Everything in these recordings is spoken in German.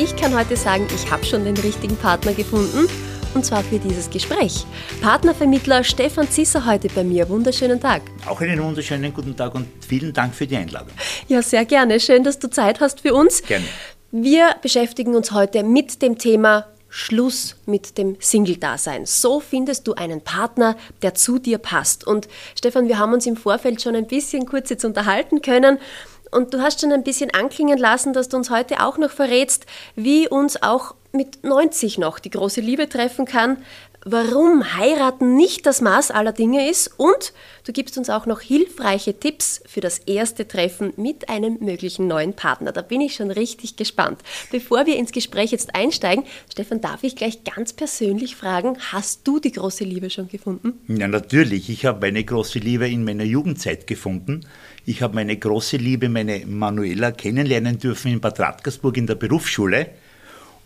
Ich kann heute sagen, ich habe schon den richtigen Partner gefunden und zwar für dieses Gespräch. Partnervermittler Stefan Zisser heute bei mir. Wunderschönen Tag. Auch einen wunderschönen guten Tag und vielen Dank für die Einladung. Ja, sehr gerne. Schön, dass du Zeit hast für uns. Gerne. Wir beschäftigen uns heute mit dem Thema Schluss mit dem Single-Dasein. So findest du einen Partner, der zu dir passt. Und Stefan, wir haben uns im Vorfeld schon ein bisschen kurz jetzt unterhalten können. Und du hast schon ein bisschen anklingen lassen, dass du uns heute auch noch verrätst, wie uns auch mit 90 noch die große Liebe treffen kann, warum heiraten nicht das Maß aller Dinge ist und du gibst uns auch noch hilfreiche Tipps für das erste Treffen mit einem möglichen neuen Partner. Da bin ich schon richtig gespannt. Bevor wir ins Gespräch jetzt einsteigen, Stefan, darf ich gleich ganz persönlich fragen, hast du die große Liebe schon gefunden? Ja, natürlich. Ich habe meine große Liebe in meiner Jugendzeit gefunden. Ich habe meine große Liebe, meine Manuela, kennenlernen dürfen in Bad Radkersburg in der Berufsschule.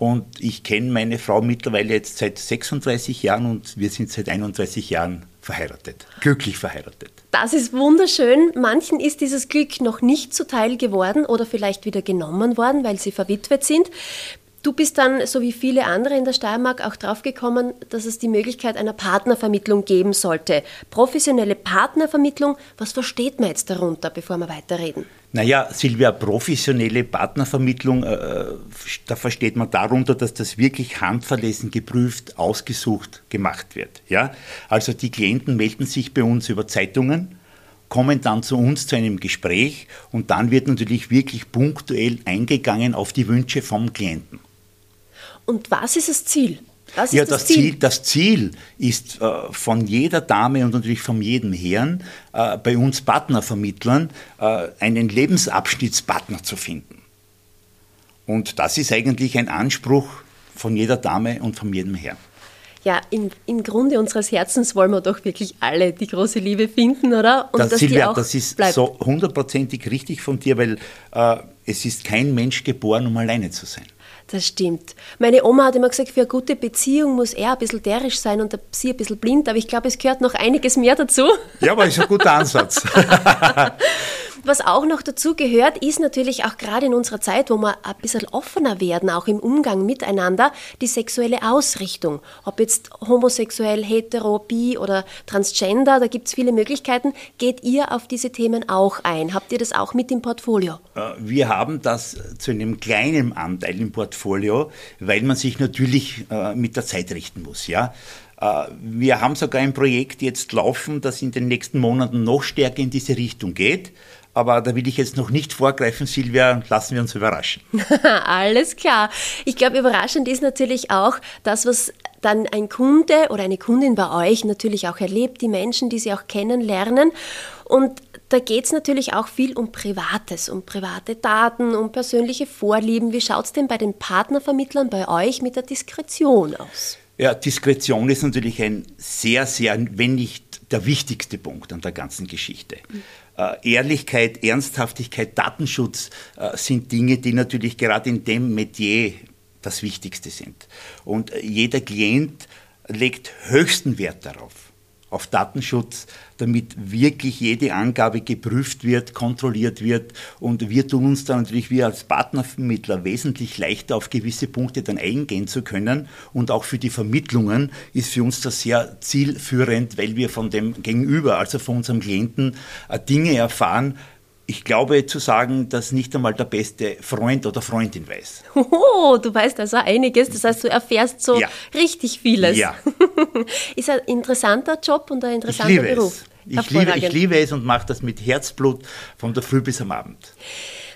Und ich kenne meine Frau mittlerweile jetzt seit 36 Jahren und wir sind seit 31 Jahren verheiratet, glücklich verheiratet. Das ist wunderschön. Manchen ist dieses Glück noch nicht zuteil geworden oder vielleicht wieder genommen worden, weil sie verwitwet sind. Du bist dann, so wie viele andere in der Steiermark, auch draufgekommen, dass es die Möglichkeit einer Partnervermittlung geben sollte. Professionelle Partnervermittlung, was versteht man jetzt darunter, bevor wir weiterreden? Naja, Silvia, professionelle Partnervermittlung, äh, da versteht man darunter, dass das wirklich handverlesen, geprüft, ausgesucht gemacht wird. Ja? Also die Klienten melden sich bei uns über Zeitungen, kommen dann zu uns zu einem Gespräch und dann wird natürlich wirklich punktuell eingegangen auf die Wünsche vom Klienten. Und was ist das Ziel? Was ja, das, das, Ziel? das Ziel ist äh, von jeder Dame und natürlich von jedem Herrn äh, bei uns Partnervermittlern äh, einen Lebensabschnittspartner zu finden. Und das ist eigentlich ein Anspruch von jeder Dame und von jedem Herrn. Ja, im, im Grunde unseres Herzens wollen wir doch wirklich alle die große Liebe finden, oder? Und das, dass Silvia, die auch das ist bleibt. so hundertprozentig richtig von dir, weil äh, es ist kein Mensch geboren, um alleine zu sein. Das stimmt. Meine Oma hat immer gesagt, für eine gute Beziehung muss er ein bisschen derisch sein und sie ein bisschen blind, aber ich glaube, es gehört noch einiges mehr dazu. Ja, aber ist ein guter Ansatz. Was auch noch dazu gehört, ist natürlich auch gerade in unserer Zeit, wo wir ein bisschen offener werden, auch im Umgang miteinander, die sexuelle Ausrichtung. Ob jetzt homosexuell, hetero, bi oder transgender, da gibt es viele Möglichkeiten. Geht ihr auf diese Themen auch ein? Habt ihr das auch mit im Portfolio? Äh, wir haben das zu einem kleinen Anteil im Portfolio, weil man sich natürlich äh, mit der Zeit richten muss. Ja? Äh, wir haben sogar ein Projekt jetzt laufen, das in den nächsten Monaten noch stärker in diese Richtung geht. Aber da will ich jetzt noch nicht vorgreifen, Silvia, lassen wir uns überraschen. Alles klar. Ich glaube, überraschend ist natürlich auch das, was dann ein Kunde oder eine Kundin bei euch natürlich auch erlebt, die Menschen, die sie auch kennenlernen. Und da geht es natürlich auch viel um Privates, um private Daten, um persönliche Vorlieben. Wie schaut es denn bei den Partnervermittlern bei euch mit der Diskretion aus? Ja, Diskretion ist natürlich ein sehr, sehr, wenn nicht der wichtigste Punkt an der ganzen Geschichte. Mhm. Äh, Ehrlichkeit, Ernsthaftigkeit, Datenschutz äh, sind Dinge, die natürlich gerade in dem Metier das Wichtigste sind. Und jeder Klient legt höchsten Wert darauf auf Datenschutz, damit wirklich jede Angabe geprüft wird, kontrolliert wird. Und wir tun uns dann natürlich, wir als Partnervermittler, wesentlich leichter auf gewisse Punkte dann eingehen zu können. Und auch für die Vermittlungen ist für uns das sehr zielführend, weil wir von dem Gegenüber, also von unserem Klienten, äh, Dinge erfahren, ich glaube zu sagen, dass nicht einmal der beste Freund oder Freundin weiß. Oh, du weißt also einiges, das heißt, du erfährst so ja. richtig vieles. Ja. Ist ein interessanter Job und ein interessanter ich Beruf. Ich liebe, ich liebe es und mache das mit Herzblut von der Früh bis am Abend.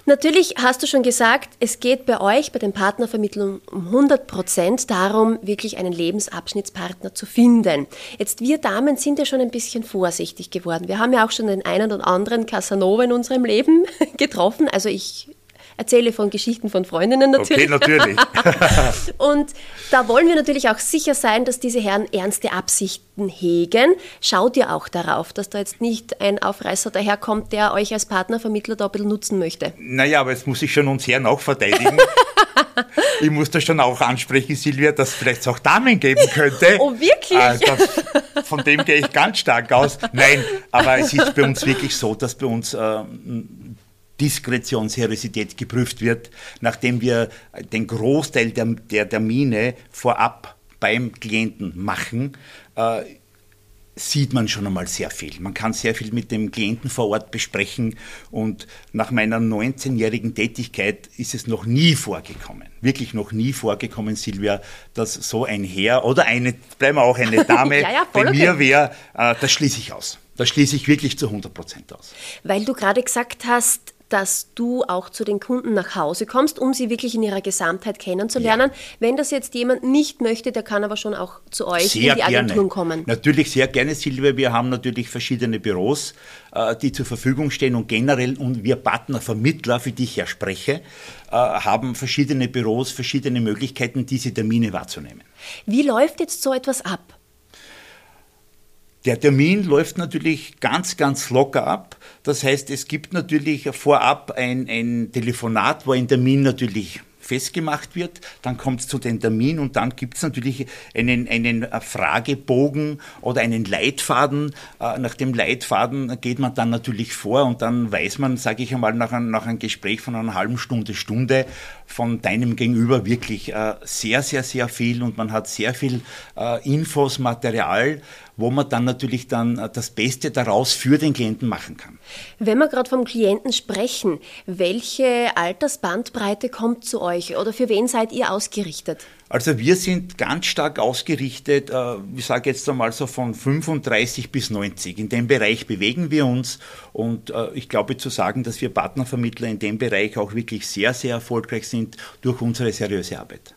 Natürlich hast du schon gesagt, es geht bei euch, bei den Partnervermittlungen um 100 Prozent darum, wirklich einen Lebensabschnittspartner zu finden. Jetzt wir Damen sind ja schon ein bisschen vorsichtig geworden. Wir haben ja auch schon den einen oder anderen Casanova in unserem Leben getroffen. Also ich erzähle von Geschichten von Freundinnen natürlich. Okay, natürlich. und da wollen wir natürlich auch sicher sein, dass diese Herren ernste Absichten hegen. Schaut ihr auch darauf, dass da jetzt nicht ein Aufreißer daherkommt, der euch als Partnervermittler da ein bisschen nutzen möchte? Naja, aber jetzt muss ich schon uns Herren auch verteidigen. ich muss da schon auch ansprechen, Silvia, dass es vielleicht auch Damen geben könnte. Oh, wirklich? Äh, das, von dem gehe ich ganz stark aus. Nein, aber es ist bei uns wirklich so, dass bei uns äh, Diskretionsseriosität geprüft wird, nachdem wir den Großteil der, der Termine vorab beim Klienten machen. Äh, sieht man schon einmal sehr viel. Man kann sehr viel mit dem Klienten vor Ort besprechen und nach meiner 19-jährigen Tätigkeit ist es noch nie vorgekommen, wirklich noch nie vorgekommen, Silvia, dass so ein Herr oder eine, bleiben wir auch eine Dame, ja, ja, bei mir wäre, äh, das schließe ich aus. Das schließe ich wirklich zu 100 Prozent aus. Weil du gerade gesagt hast, dass du auch zu den Kunden nach Hause kommst, um sie wirklich in ihrer Gesamtheit kennenzulernen. Ja. Wenn das jetzt jemand nicht möchte, der kann aber schon auch zu euch sehr in die Agenturen kommen. Natürlich sehr gerne, Silvia. Wir haben natürlich verschiedene Büros, äh, die zur Verfügung stehen und generell, und wir Partnervermittler, für die ich ja spreche, äh, haben verschiedene Büros, verschiedene Möglichkeiten, diese Termine wahrzunehmen. Wie läuft jetzt so etwas ab? Der Termin läuft natürlich ganz, ganz locker ab. Das heißt, es gibt natürlich vorab ein, ein Telefonat, wo ein Termin natürlich festgemacht wird. Dann kommt es zu den Termin und dann gibt es natürlich einen, einen Fragebogen oder einen Leitfaden. Äh, nach dem Leitfaden geht man dann natürlich vor und dann weiß man, sage ich einmal, nach, ein, nach einem Gespräch von einer halben Stunde, Stunde von deinem Gegenüber wirklich äh, sehr, sehr, sehr viel und man hat sehr viel äh, Infos, Material, wo man dann natürlich dann äh, das Beste daraus für den Klienten machen kann. Wenn wir gerade vom Klienten sprechen, welche Altersbandbreite kommt zu euch oder für wen seid ihr ausgerichtet? Also wir sind ganz stark ausgerichtet, äh, ich sage jetzt einmal so von 35 bis 90. In dem Bereich bewegen wir uns und äh, ich glaube zu sagen, dass wir Partnervermittler in dem Bereich auch wirklich sehr, sehr erfolgreich sind durch unsere seriöse Arbeit.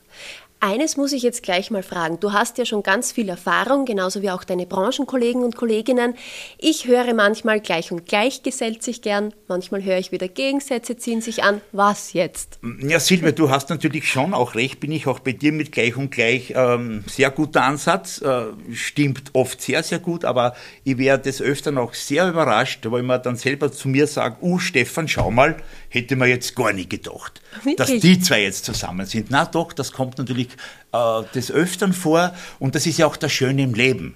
Eines muss ich jetzt gleich mal fragen. Du hast ja schon ganz viel Erfahrung, genauso wie auch deine Branchenkollegen und Kolleginnen. Ich höre manchmal gleich und gleich gesellt sich gern, manchmal höre ich wieder Gegensätze ziehen sich an. Was jetzt? Ja, Silvia, du hast natürlich schon auch recht, bin ich auch bei dir mit gleich und gleich ähm, sehr guter Ansatz. Äh, stimmt oft sehr, sehr gut, aber ich werde des Öfteren auch sehr überrascht, weil man dann selber zu mir sagt, uh, Stefan, schau mal, hätte man jetzt gar nicht gedacht, Wirklich? dass die zwei jetzt zusammen sind. Na doch, das kommt natürlich äh, des Öfteren vor und das ist ja auch das Schöne im Leben.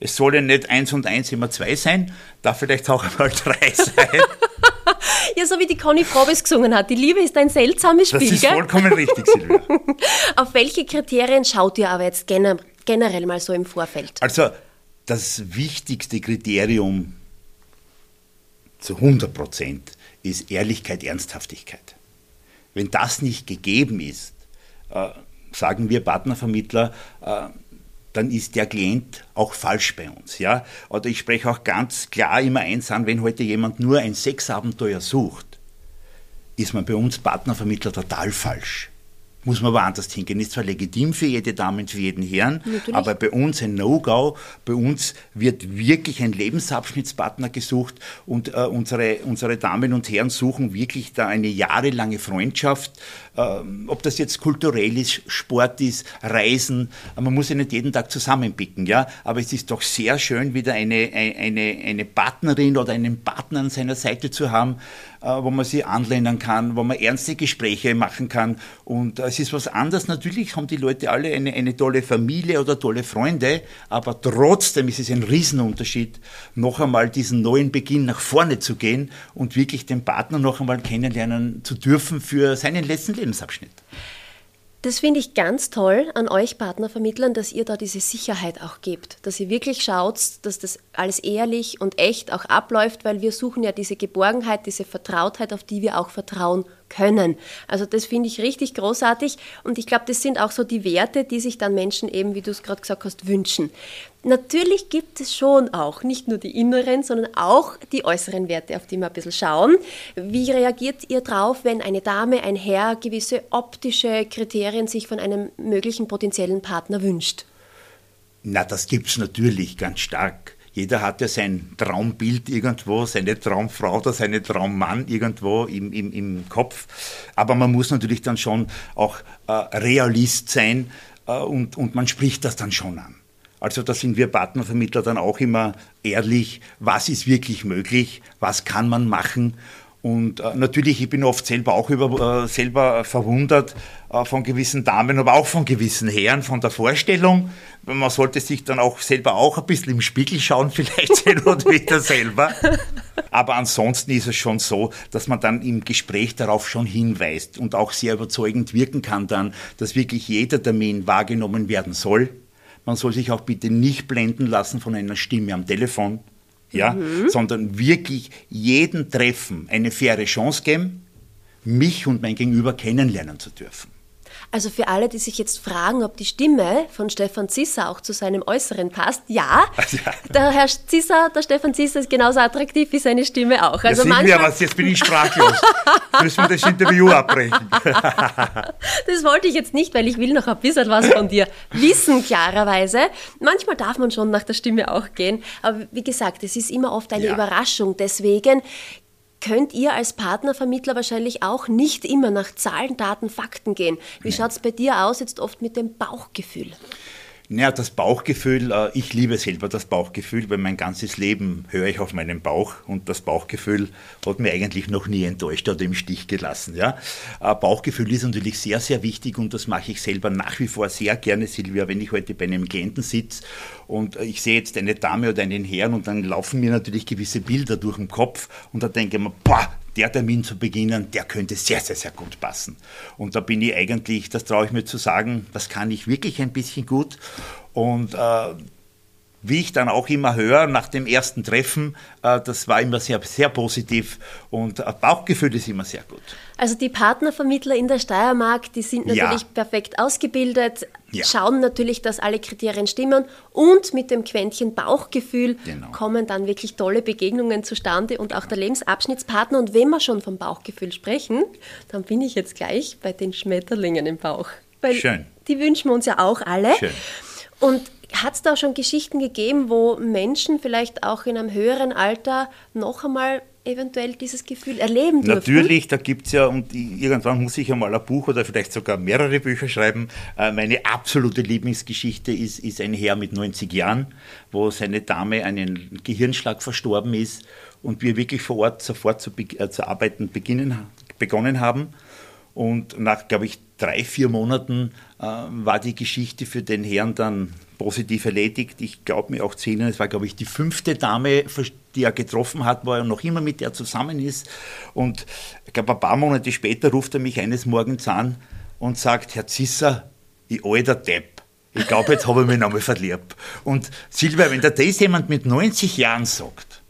Es soll ja nicht eins und eins immer zwei sein, darf vielleicht auch einmal drei sein. ja, so wie die Conny Frobes gesungen hat. Die Liebe ist ein seltsames Spiel. Das ist gell? vollkommen richtig, Silvia. Auf welche Kriterien schaut ihr aber jetzt generell mal so im Vorfeld? Also, das wichtigste Kriterium zu 100 Prozent ist Ehrlichkeit, Ernsthaftigkeit. Wenn das nicht gegeben ist, äh, sagen wir Partnervermittler, äh, dann ist der Klient auch falsch bei uns. Ja? Oder ich spreche auch ganz klar immer eins an, wenn heute jemand nur ein Sexabenteuer sucht, ist man bei uns Partnervermittler total falsch muss man woanders hingehen. Ist zwar legitim für jede Dame und für jeden Herrn, Natürlich. aber bei uns ein No-Go. Bei uns wird wirklich ein Lebensabschnittspartner gesucht und äh, unsere, unsere Damen und Herren suchen wirklich da eine jahrelange Freundschaft. Ähm, ob das jetzt kulturell ist, Sport ist, Reisen. Man muss ja nicht jeden Tag zusammenpicken, ja. Aber es ist doch sehr schön, wieder eine, eine, eine Partnerin oder einen Partner an seiner Seite zu haben, äh, wo man sie anlehnen kann, wo man ernste Gespräche machen kann. Und es ist was anderes. Natürlich haben die Leute alle eine, eine tolle Familie oder tolle Freunde, aber trotzdem ist es ein Riesenunterschied, noch einmal diesen neuen Beginn nach vorne zu gehen und wirklich den Partner noch einmal kennenlernen zu dürfen für seinen letzten Lebensabschnitt. Das finde ich ganz toll an euch Partnervermittlern, dass ihr da diese Sicherheit auch gebt, dass ihr wirklich schaut, dass das alles ehrlich und echt auch abläuft, weil wir suchen ja diese Geborgenheit, diese Vertrautheit, auf die wir auch vertrauen können. Also das finde ich richtig großartig und ich glaube, das sind auch so die Werte, die sich dann Menschen eben, wie du es gerade gesagt hast, wünschen. Natürlich gibt es schon auch nicht nur die inneren, sondern auch die äußeren Werte, auf die wir ein bisschen schauen. Wie reagiert ihr drauf, wenn eine Dame, ein Herr gewisse optische Kriterien sich von einem möglichen potenziellen Partner wünscht? Na, das gibt es natürlich ganz stark. Jeder hat ja sein Traumbild irgendwo, seine Traumfrau oder seine Traummann irgendwo im, im, im Kopf. Aber man muss natürlich dann schon auch äh, Realist sein äh, und, und man spricht das dann schon an. Also da sind wir Partnervermittler dann auch immer ehrlich, was ist wirklich möglich, was kann man machen und äh, natürlich, ich bin oft selber auch über, äh, selber verwundert äh, von gewissen Damen, aber auch von gewissen Herren, von der Vorstellung. Man sollte sich dann auch selber auch ein bisschen im Spiegel schauen, vielleicht sehen und wieder selber. Aber ansonsten ist es schon so, dass man dann im Gespräch darauf schon hinweist und auch sehr überzeugend wirken kann dann, dass wirklich jeder Termin wahrgenommen werden soll. Man soll sich auch bitte nicht blenden lassen von einer Stimme am Telefon ja, mhm. sondern wirklich jeden Treffen eine faire Chance geben, mich und mein Gegenüber kennenlernen zu dürfen. Also für alle, die sich jetzt fragen, ob die Stimme von Stefan Zisser auch zu seinem Äußeren passt, ja, der Herr Zisser, der Stefan Zisser ist genauso attraktiv wie seine Stimme auch. Also ja, manchmal... wir, was, jetzt bin ich sprachlos. Müssen wir das Interview abbrechen. das wollte ich jetzt nicht, weil ich will noch ein bisschen was von dir wissen, klarerweise. Manchmal darf man schon nach der Stimme auch gehen, aber wie gesagt, es ist immer oft eine ja. Überraschung. Deswegen könnt ihr als Partnervermittler wahrscheinlich auch nicht immer nach Zahlen, Daten, Fakten gehen. Wie schaut es bei dir aus jetzt oft mit dem Bauchgefühl? Naja, das Bauchgefühl, äh, ich liebe selber das Bauchgefühl, weil mein ganzes Leben höre ich auf meinen Bauch und das Bauchgefühl hat mir eigentlich noch nie enttäuscht oder im Stich gelassen. Ja? Äh, Bauchgefühl ist natürlich sehr, sehr wichtig und das mache ich selber nach wie vor sehr gerne, Silvia, wenn ich heute bei einem Klienten sitze und ich sehe jetzt eine Dame oder einen Herrn und dann laufen mir natürlich gewisse Bilder durch den Kopf und da denke ich mir, boah, der Termin zu beginnen, der könnte sehr, sehr, sehr gut passen. Und da bin ich eigentlich, das traue ich mir zu sagen, das kann ich wirklich ein bisschen gut. Und äh, wie ich dann auch immer höre, nach dem ersten Treffen, äh, das war immer sehr, sehr positiv und äh, Bauchgefühl ist immer sehr gut. Also die Partnervermittler in der Steiermark, die sind natürlich ja. perfekt ausgebildet, ja. schauen natürlich, dass alle Kriterien stimmen und mit dem Quäntchen Bauchgefühl genau. kommen dann wirklich tolle Begegnungen zustande und auch der Lebensabschnittspartner. Und wenn wir schon vom Bauchgefühl sprechen, dann bin ich jetzt gleich bei den Schmetterlingen im Bauch. Weil Schön. Die wünschen wir uns ja auch alle. Schön. Und hat es da schon Geschichten gegeben, wo Menschen vielleicht auch in einem höheren Alter noch einmal eventuell dieses Gefühl erleben dürfen? Natürlich, da gibt es ja, und irgendwann muss ich einmal ein Buch oder vielleicht sogar mehrere Bücher schreiben. Äh, meine absolute Lieblingsgeschichte ist, ist ein Herr mit 90 Jahren, wo seine Dame einen Gehirnschlag verstorben ist und wir wirklich vor Ort sofort zu, äh, zu arbeiten beginnen, begonnen haben. Und nach, glaube ich, drei, vier Monaten äh, war die Geschichte für den Herrn dann positiv erledigt. Ich glaube mir auch zu erinnern, es war, glaube ich, die fünfte Dame, die er getroffen hat, wo er noch immer mit der zusammen ist. Und ich glaube, ein paar Monate später ruft er mich eines Morgens an und sagt, Herr Zisser, ich alter Depp. Ich glaube, jetzt habe ich mich nochmal verliebt. Und Silvia, wenn da das jemand mit 90 Jahren sagt,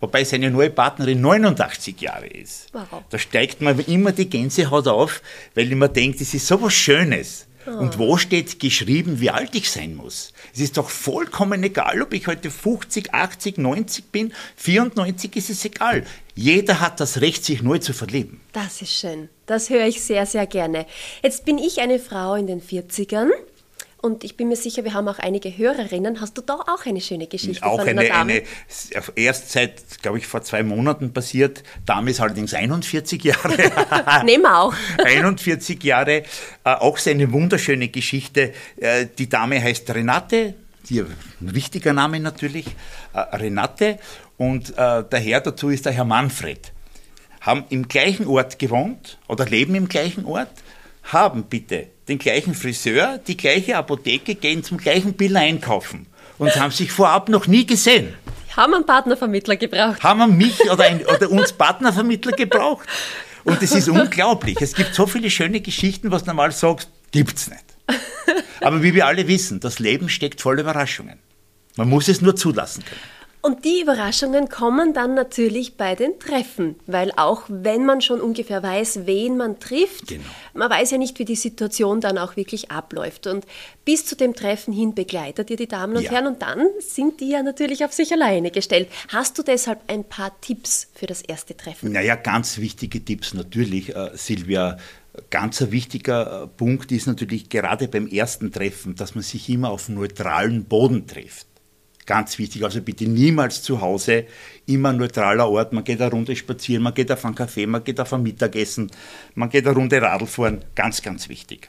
wobei seine neue Partnerin 89 Jahre ist, wow. da steigt mir immer die Gänsehaut auf, weil ich mir denke, das ist so was Schönes. Und wo steht geschrieben, wie alt ich sein muss? Es ist doch vollkommen egal, ob ich heute 50, 80, 90 bin. 94 ist es egal. Jeder hat das Recht, sich neu zu verlieben. Das ist schön. Das höre ich sehr, sehr gerne. Jetzt bin ich eine Frau in den 40ern und ich bin mir sicher, wir haben auch einige Hörerinnen. Hast du da auch eine schöne Geschichte auch von eine, eine, erst seit, glaube ich, vor zwei Monaten passiert. Dame ist allerdings 41 Jahre. Nehmen wir auch. 41 Jahre. Äh, auch seine wunderschöne Geschichte. Äh, die Dame heißt Renate. Ihr richtiger Name natürlich. Äh, Renate. Und der Herr dazu ist der Herr Manfred. Haben im gleichen Ort gewohnt oder leben im gleichen Ort. Haben bitte den gleichen Friseur, die gleiche Apotheke, gehen zum gleichen Bill einkaufen und haben sich vorab noch nie gesehen. Haben einen Partnervermittler gebraucht? Haben wir mich oder, ein, oder uns Partnervermittler gebraucht? Und es ist unglaublich. Es gibt so viele schöne Geschichten, was du normal sagst, gibt's nicht. Aber wie wir alle wissen, das Leben steckt voll Überraschungen. Man muss es nur zulassen können. Und die Überraschungen kommen dann natürlich bei den Treffen, weil auch wenn man schon ungefähr weiß, wen man trifft, genau. man weiß ja nicht, wie die Situation dann auch wirklich abläuft. Und bis zu dem Treffen hin begleitet ihr die Damen und ja. Herren und dann sind die ja natürlich auf sich alleine gestellt. Hast du deshalb ein paar Tipps für das erste Treffen? Naja, ganz wichtige Tipps natürlich, äh, Silvia. Ganz ein wichtiger äh, Punkt ist natürlich gerade beim ersten Treffen, dass man sich immer auf neutralen Boden trifft. Ganz wichtig, also bitte niemals zu Hause, immer neutraler Ort. Man geht eine Runde spazieren, man geht auf einen Kaffee, man geht auf ein Mittagessen, man geht eine Runde Radl fahren. Ganz, ganz wichtig.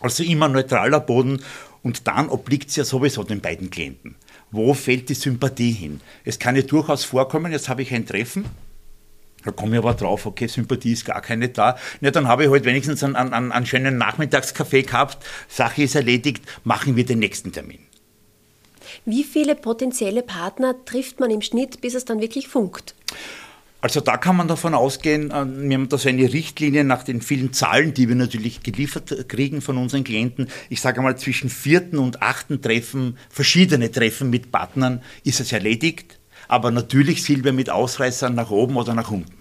Also immer neutraler Boden und dann obliegt es ja sowieso den beiden Klienten. Wo fällt die Sympathie hin? Es kann ja durchaus vorkommen, jetzt habe ich ein Treffen, da komme ich aber drauf, okay, Sympathie ist gar keine da. Ja, dann habe ich halt wenigstens einen, einen, einen schönen Nachmittagskaffee gehabt, Sache ist erledigt, machen wir den nächsten Termin. Wie viele potenzielle Partner trifft man im Schnitt, bis es dann wirklich funkt? Also da kann man davon ausgehen, äh, wir haben da so eine Richtlinie nach den vielen Zahlen, die wir natürlich geliefert kriegen von unseren Klienten. Ich sage mal, zwischen vierten und achten Treffen, verschiedene Treffen mit Partnern ist es erledigt. Aber natürlich Silber mit Ausreißern nach oben oder nach unten.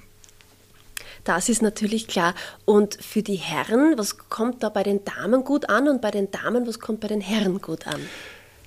Das ist natürlich klar. Und für die Herren, was kommt da bei den Damen gut an und bei den Damen, was kommt bei den Herren gut an?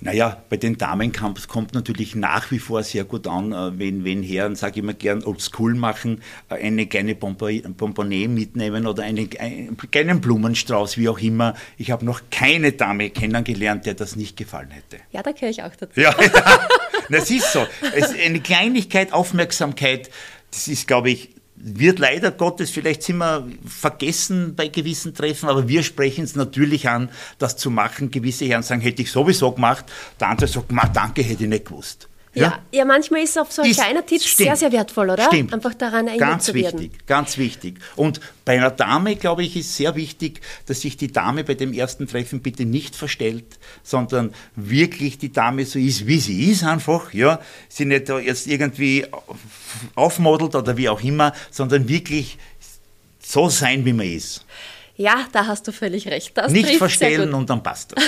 Naja, bei den Damenkampf kommt natürlich nach wie vor sehr gut an, äh, wenn, wenn Herren, sage ich immer gern, oldschool machen, äh, eine kleine Bonbonnet mitnehmen oder einen, einen kleinen Blumenstrauß, wie auch immer. Ich habe noch keine Dame kennengelernt, der das nicht gefallen hätte. Ja, da gehöre ich auch dazu. Ja, das ist so. Es, eine Kleinigkeit, Aufmerksamkeit, das ist, glaube ich, wird leider Gottes, vielleicht wir vergessen bei gewissen Treffen, aber wir sprechen es natürlich an, das zu machen. Gewisse Herren sagen, hätte ich sowieso gemacht. Der andere sagt, danke, hätte ich nicht gewusst. Ja, ja, ja manchmal ist auch so ein kleiner Tipp stimmt, sehr, sehr wertvoll, oder? Stimmt. Einfach daran erinnert ganz zu werden. Wichtig, ganz wichtig. Und bei einer Dame, glaube ich, ist sehr wichtig, dass sich die Dame bei dem ersten Treffen bitte nicht verstellt, sondern wirklich die Dame so ist, wie sie ist einfach, ja. Sie nicht jetzt irgendwie aufmodelt oder wie auch immer, sondern wirklich so sein, wie man ist. Ja, da hast du völlig recht. Das nicht verstellen und dann passt das.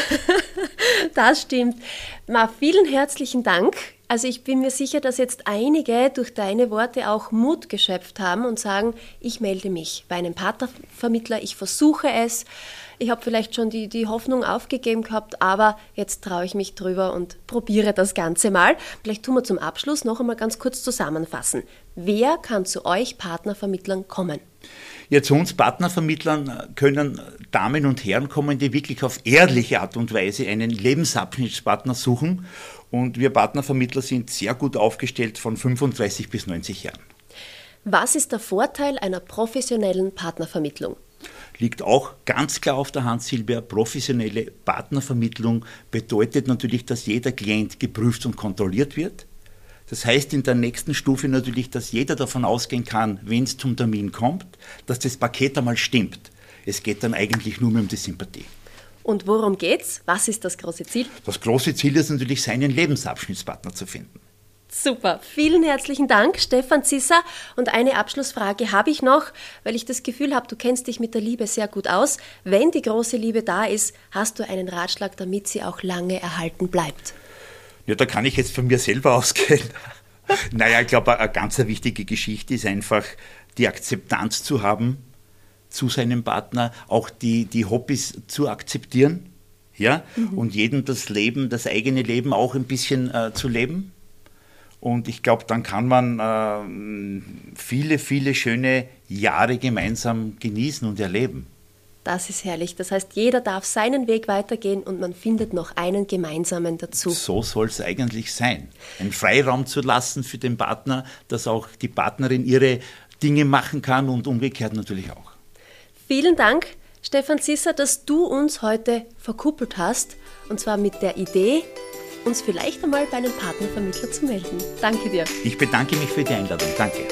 das stimmt. Ma, vielen herzlichen Dank. Also ich bin mir sicher, dass jetzt einige durch deine Worte auch Mut geschöpft haben und sagen, ich melde mich bei einem Partnervermittler, ich versuche es. Ich habe vielleicht schon die, die Hoffnung aufgegeben gehabt, aber jetzt traue ich mich drüber und probiere das Ganze mal. Vielleicht tun wir zum Abschluss noch einmal ganz kurz zusammenfassen. Wer kann zu euch Partnervermittlern kommen? Ja, zu uns Partnervermittlern können Damen und Herren kommen, die wirklich auf ehrliche Art und Weise einen Lebensabschnittspartner suchen und wir Partnervermittler sind sehr gut aufgestellt von 35 bis 90 Jahren. Was ist der Vorteil einer professionellen Partnervermittlung? Liegt auch ganz klar auf der Hand, Silvia. Professionelle Partnervermittlung bedeutet natürlich, dass jeder Klient geprüft und kontrolliert wird. Das heißt in der nächsten Stufe natürlich, dass jeder davon ausgehen kann, wenn es zum Termin kommt, dass das Paket einmal stimmt. Es geht dann eigentlich nur mehr um die Sympathie. Und worum geht's? Was ist das große Ziel? Das große Ziel ist natürlich, seinen Lebensabschnittspartner zu finden. Super, vielen herzlichen Dank, Stefan Zisser. Und eine Abschlussfrage habe ich noch, weil ich das Gefühl habe, du kennst dich mit der Liebe sehr gut aus. Wenn die große Liebe da ist, hast du einen Ratschlag, damit sie auch lange erhalten bleibt? Ja, da kann ich jetzt von mir selber ausgehen. naja, ich glaube, eine ganz wichtige Geschichte ist einfach, die Akzeptanz zu haben, zu seinem Partner, auch die, die Hobbys zu akzeptieren ja? Mhm. und jedem das Leben, das eigene Leben auch ein bisschen äh, zu leben. Und ich glaube, dann kann man äh, viele, viele schöne Jahre gemeinsam genießen und erleben. Das ist herrlich. Das heißt, jeder darf seinen Weg weitergehen und man findet noch einen gemeinsamen dazu. So soll es eigentlich sein. Einen Freiraum zu lassen für den Partner, dass auch die Partnerin ihre Dinge machen kann und umgekehrt natürlich auch. Vielen Dank, Stefan Zisser, dass du uns heute verkuppelt hast. Und zwar mit der Idee, uns vielleicht einmal bei einem Partnervermittler zu melden. Danke dir. Ich bedanke mich für die Einladung. Danke.